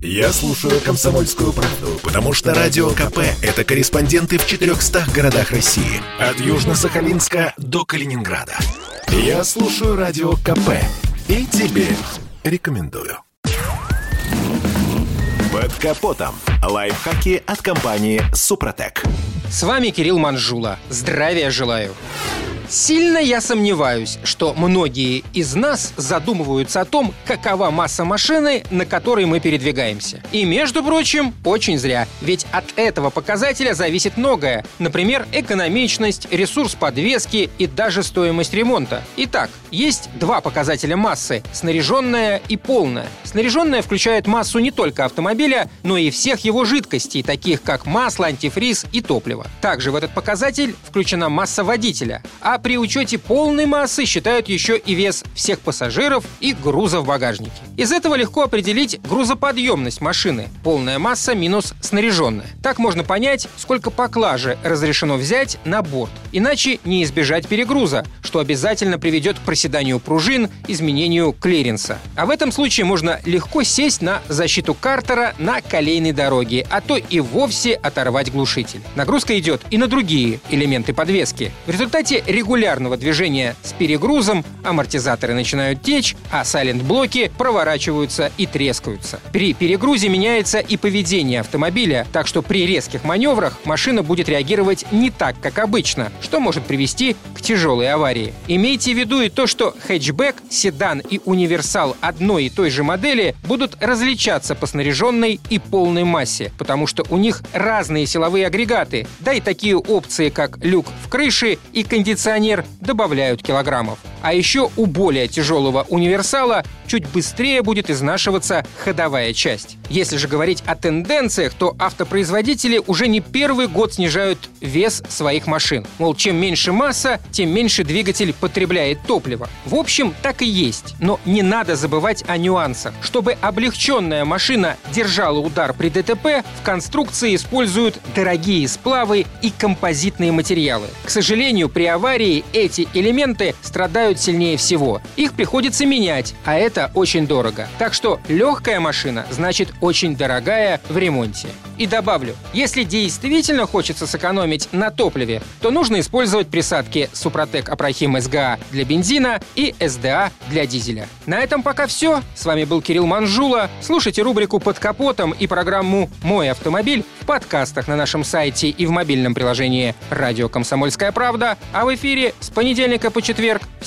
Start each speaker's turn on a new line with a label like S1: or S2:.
S1: Я слушаю «Комсомольскую правду», потому что «Радио КП» — это корреспонденты в 400 городах России. От Южно-Сахалинска до Калининграда. Я слушаю «Радио КП» и тебе рекомендую. Под капотом. Лайфхаки от компании «Супротек».
S2: С вами Кирилл Манжула. Здравия желаю. Сильно я сомневаюсь, что многие из нас задумываются о том, какова масса машины, на которой мы передвигаемся. И, между прочим, очень зря, ведь от этого показателя зависит многое. Например, экономичность, ресурс подвески и даже стоимость ремонта. Итак, есть два показателя массы – снаряженная и полная. Снаряженная включает массу не только автомобиля, но и всех его жидкостей, таких как масло, антифриз и топливо. Также в этот показатель включена масса водителя, а при учете полной массы считают еще и вес всех пассажиров и груза в багажнике. Из этого легко определить грузоподъемность машины, полная масса минус снаряженная. Так можно понять, сколько поклажи разрешено взять на борт. Иначе не избежать перегруза, что обязательно приведет к проседанию пружин, изменению клиренса. А в этом случае можно легко сесть на защиту картера на колейной дороге, а то и вовсе оторвать глушитель. Нагрузка идет и на другие элементы подвески. В результате регулярно регулярного движения с перегрузом амортизаторы начинают течь, а сайлент-блоки проворачиваются и трескаются. При перегрузе меняется и поведение автомобиля, так что при резких маневрах машина будет реагировать не так, как обычно, что может привести к тяжелой аварии. Имейте в виду и то, что хэтчбэк, седан и универсал одной и той же модели будут различаться по снаряженной и полной массе, потому что у них разные силовые агрегаты, да и такие опции, как люк в крыше и кондиционер добавляют килограммов. А еще у более тяжелого универсала чуть быстрее будет изнашиваться ходовая часть. Если же говорить о тенденциях, то автопроизводители уже не первый год снижают вес своих машин. Мол, чем меньше масса, тем меньше двигатель потребляет топлива. В общем, так и есть. Но не надо забывать о нюансах. Чтобы облегченная машина держала удар при ДТП, в конструкции используют дорогие сплавы и композитные материалы. К сожалению, при аварии эти элементы страдают страдают сильнее всего. Их приходится менять, а это очень дорого. Так что легкая машина значит очень дорогая в ремонте. И добавлю, если действительно хочется сэкономить на топливе, то нужно использовать присадки Супротек Апрахим СГА для бензина и СДА для дизеля. На этом пока все. С вами был Кирилл Манжула. Слушайте рубрику «Под капотом» и программу «Мой автомобиль» в подкастах на нашем сайте и в мобильном приложении «Радио Комсомольская правда», а в эфире с понедельника по четверг в